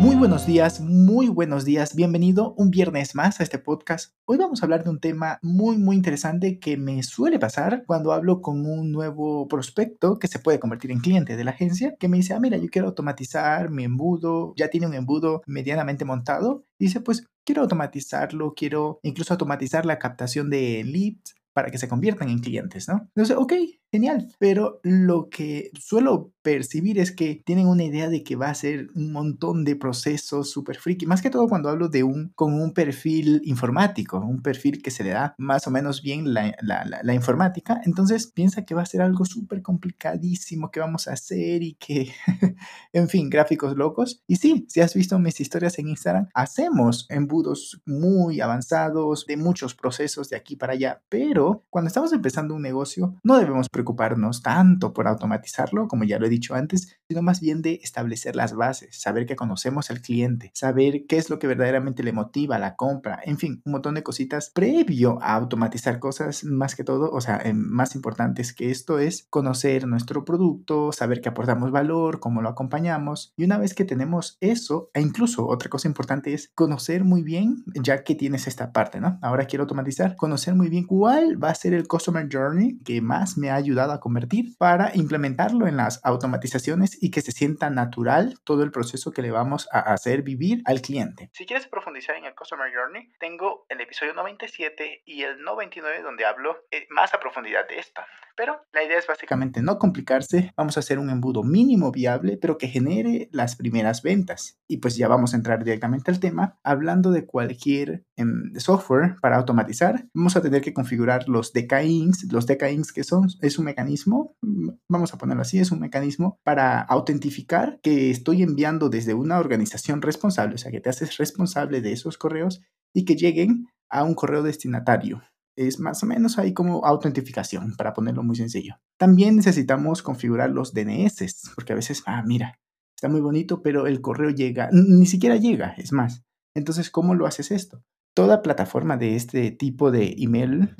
Muy buenos días, muy buenos días. Bienvenido un viernes más a este podcast. Hoy vamos a hablar de un tema muy, muy interesante que me suele pasar cuando hablo con un nuevo prospecto que se puede convertir en cliente de la agencia, que me dice, ah, mira, yo quiero automatizar mi embudo, ya tiene un embudo medianamente montado. Dice, pues quiero automatizarlo, quiero incluso automatizar la captación de leads para que se conviertan en clientes, ¿no? Entonces, ok, genial, pero lo que suelo percibir es que tienen una idea de que va a ser un montón de procesos súper friki, más que todo cuando hablo de un, con un perfil informático, un perfil que se le da más o menos bien la, la, la, informática, entonces piensa que va a ser algo súper complicadísimo que vamos a hacer y que, en fin, gráficos locos. Y sí, si has visto mis historias en Instagram, hacemos embudos muy avanzados de muchos procesos de aquí para allá, pero cuando estamos empezando un negocio, no debemos preocuparnos tanto por automatizarlo, como ya lo he dicho antes, sino más bien de establecer las bases, saber que conocemos al cliente, saber qué es lo que verdaderamente le motiva la compra, en fin, un montón de cositas previo a automatizar cosas, más que todo, o sea, eh, más importantes que esto es conocer nuestro producto, saber que aportamos valor, cómo lo acompañamos, y una vez que tenemos eso, e incluso otra cosa importante es conocer muy bien, ya que tienes esta parte, ¿no? Ahora quiero automatizar, conocer muy bien cuál va a ser el customer journey que más me ha ayudado a convertir para implementarlo en las automatizaciones y que se sienta natural todo el proceso que le vamos a hacer vivir al cliente. Si quieres profundizar en el Customer Journey, tengo el episodio 97 y el 99 donde hablo eh, más a profundidad de esto. Pero la idea es básicamente no complicarse, vamos a hacer un embudo mínimo viable, pero que genere las primeras ventas. Y pues ya vamos a entrar directamente al tema. Hablando de cualquier em, software para automatizar, vamos a tener que configurar los DKINs. Los DKINs que son, es un mecanismo, vamos a ponerlo así, es un mecanismo para autentificar que estoy enviando desde una organización responsable, o sea, que te haces responsable de esos correos y que lleguen a un correo destinatario es más o menos ahí como autentificación, para ponerlo muy sencillo. También necesitamos configurar los DNS, porque a veces, ah, mira, está muy bonito, pero el correo llega, ni siquiera llega, es más. Entonces, ¿cómo lo haces esto? Toda plataforma de este tipo de email,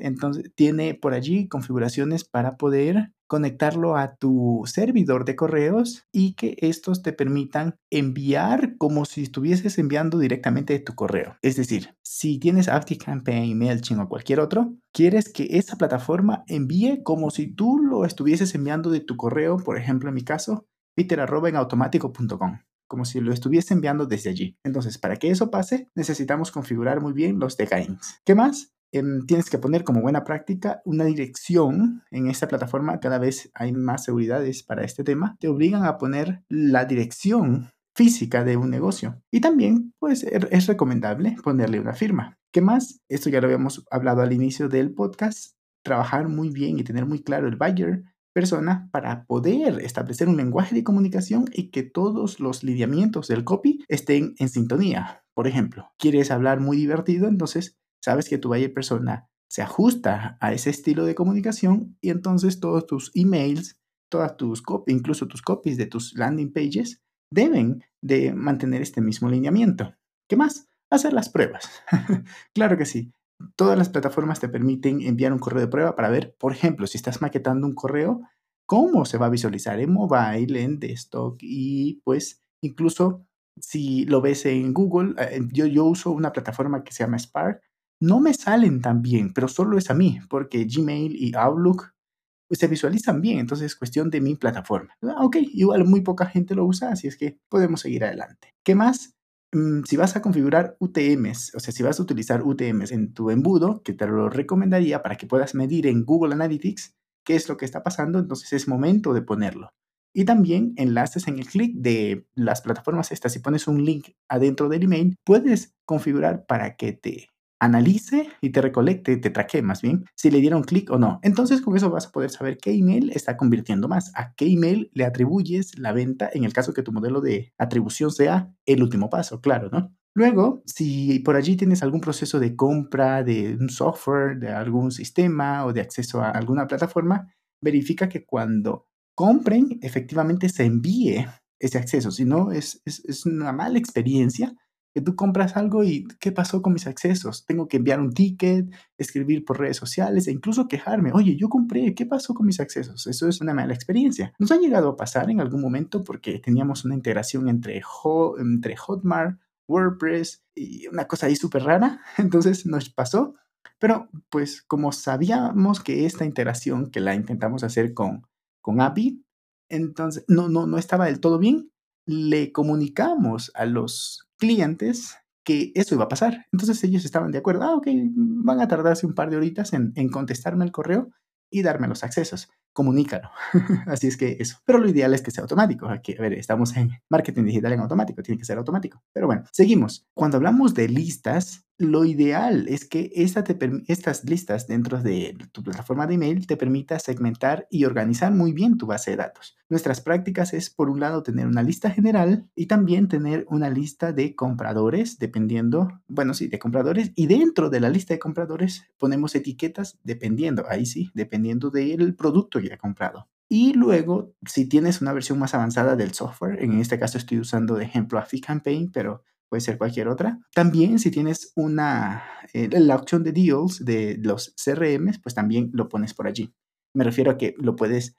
entonces, tiene por allí configuraciones para poder conectarlo a tu servidor de correos y que estos te permitan enviar como si estuvieses enviando directamente de tu correo. Es decir, si tienes ActiveCampaign, MailChimp o cualquier otro, quieres que esa plataforma envíe como si tú lo estuvieses enviando de tu correo, por ejemplo, en mi caso, peter.enautomático.com como si lo estuviese enviando desde allí. Entonces, para que eso pase, necesitamos configurar muy bien los decains. ¿Qué más? Em, tienes que poner como buena práctica una dirección en esta plataforma. Cada vez hay más seguridades para este tema. Te obligan a poner la dirección física de un negocio. Y también, pues, er, es recomendable ponerle una firma. ¿Qué más? Esto ya lo habíamos hablado al inicio del podcast. Trabajar muy bien y tener muy claro el buyer persona para poder establecer un lenguaje de comunicación y que todos los lineamientos del copy estén en sintonía. Por ejemplo, quieres hablar muy divertido, entonces sabes que tu buyer persona se ajusta a ese estilo de comunicación y entonces todos tus emails, todas tus copies, incluso tus copies de tus landing pages, deben de mantener este mismo lineamiento. ¿Qué más? Hacer las pruebas. claro que sí. Todas las plataformas te permiten enviar un correo de prueba para ver, por ejemplo, si estás maquetando un correo, cómo se va a visualizar en mobile, en desktop y pues incluso si lo ves en Google, eh, yo, yo uso una plataforma que se llama Spark no me salen tan bien, pero solo es a mí, porque Gmail y Outlook pues, se visualizan bien, entonces es cuestión de mi plataforma. Ah, ok, igual muy poca gente lo usa, así es que podemos seguir adelante. ¿Qué más? Mm, si vas a configurar UTMs, o sea, si vas a utilizar UTMs en tu embudo, que te lo recomendaría para que puedas medir en Google Analytics qué es lo que está pasando, entonces es momento de ponerlo. Y también enlaces en el clic de las plataformas estas. Si pones un link adentro del email, puedes configurar para que te analice y te recolecte, te traque más bien, si le dieron clic o no. Entonces con eso vas a poder saber qué email está convirtiendo más, a qué email le atribuyes la venta en el caso que tu modelo de atribución sea el último paso, claro, ¿no? Luego, si por allí tienes algún proceso de compra de un software, de algún sistema o de acceso a alguna plataforma, verifica que cuando compren, efectivamente se envíe ese acceso. Si no, es, es, una mala experiencia que tú compras algo y ¿qué pasó con mis accesos? Tengo que enviar un ticket, escribir por redes sociales e incluso quejarme. Oye, yo compré, ¿qué pasó con mis accesos? Eso es una mala experiencia. Nos ha llegado a pasar en algún momento porque teníamos una integración entre, entre Hotmart, WordPress y una cosa ahí súper rara. Entonces nos pasó. Pero pues como sabíamos que esta integración que la intentamos hacer con, con API entonces no, no, no estaba del todo bien, le comunicamos a los clientes que eso iba a pasar. Entonces ellos estaban de acuerdo, ah, ok, van a tardarse un par de horitas en, en contestarme el correo y darme los accesos comunícalo. Así es que eso. Pero lo ideal es que sea automático. Aquí, a ver, estamos en marketing digital en automático, tiene que ser automático. Pero bueno, seguimos. Cuando hablamos de listas, lo ideal es que estas listas dentro de tu plataforma de email te permita segmentar y organizar muy bien tu base de datos. Nuestras prácticas es, por un lado, tener una lista general y también tener una lista de compradores, dependiendo, bueno, sí, de compradores. Y dentro de la lista de compradores ponemos etiquetas dependiendo, ahí sí, dependiendo del producto ya comprado. Y luego, si tienes una versión más avanzada del software, en este caso estoy usando de ejemplo Campaign, pero puede ser cualquier otra. También si tienes una, eh, la opción de deals de los CRM, pues también lo pones por allí. Me refiero a que lo puedes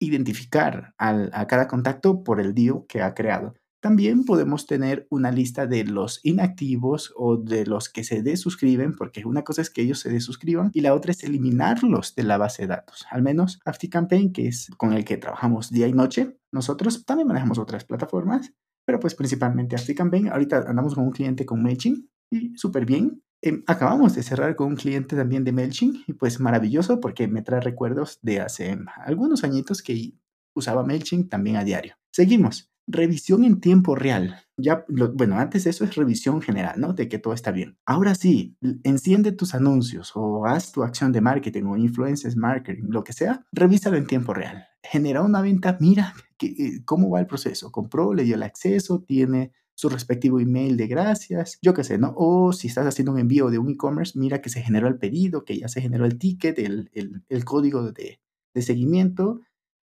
identificar a cada contacto por el deal que ha creado. También podemos tener una lista de los inactivos o de los que se desuscriben, porque una cosa es que ellos se desuscriban y la otra es eliminarlos de la base de datos. Al menos ActiveCampaign, que es con el que trabajamos día y noche, nosotros también manejamos otras plataformas, pero pues principalmente ActiveCampaign. Ahorita andamos con un cliente con MailChimp y súper bien. Em, acabamos de cerrar con un cliente también de MailChimp y pues maravilloso porque me trae recuerdos de hace algunos añitos que usaba MailChimp también a diario. Seguimos. Revisión en tiempo real. Ya, bueno, antes eso es revisión general, ¿no? De que todo está bien. Ahora sí, enciende tus anuncios o haz tu acción de marketing o influencers marketing, lo que sea, revísalo en tiempo real. Genera una venta, mira eh, cómo va el proceso. Compró, le dio el acceso, tiene su respectivo email de gracias, yo qué sé, ¿no? O si estás haciendo un envío de un e-commerce, mira que se generó el pedido, que ya se generó el ticket, el, el, código de, de seguimiento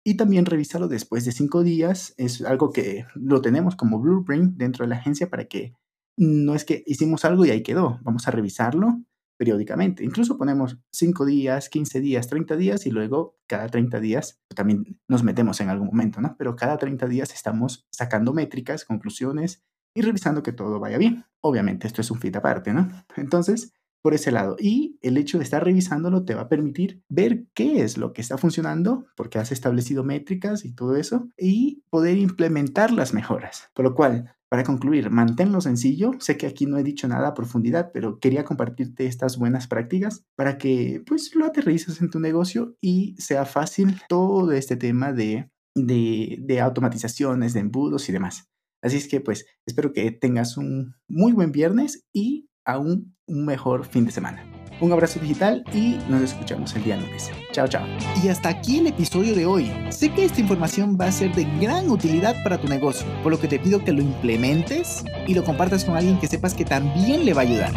y también revisarlo después de cinco días. Es algo que lo tenemos como blueprint dentro de la agencia para que no es que hicimos algo y ahí quedó. Vamos a revisarlo periódicamente. Incluso ponemos cinco días, 15 días, 30 días y luego cada 30 días también nos metemos en algún momento, ¿no? Pero cada 30 días estamos sacando métricas, conclusiones y revisando que todo vaya bien. Obviamente esto es un fit aparte, ¿no? Entonces, por ese lado. Y el hecho de estar revisándolo te va a permitir ver qué es lo que está funcionando, porque has establecido métricas y todo eso, y poder implementar las mejoras. Por lo cual, para concluir, manténlo sencillo. Sé que aquí no he dicho nada a profundidad, pero quería compartirte estas buenas prácticas para que pues lo aterrices en tu negocio y sea fácil todo este tema de, de, de automatizaciones, de embudos y demás. Así es que pues espero que tengas un muy buen viernes y aún un mejor fin de semana. Un abrazo digital y nos escuchamos el día lunes. Chao, chao. Y hasta aquí el episodio de hoy. Sé que esta información va a ser de gran utilidad para tu negocio, por lo que te pido que lo implementes y lo compartas con alguien que sepas que también le va a ayudar.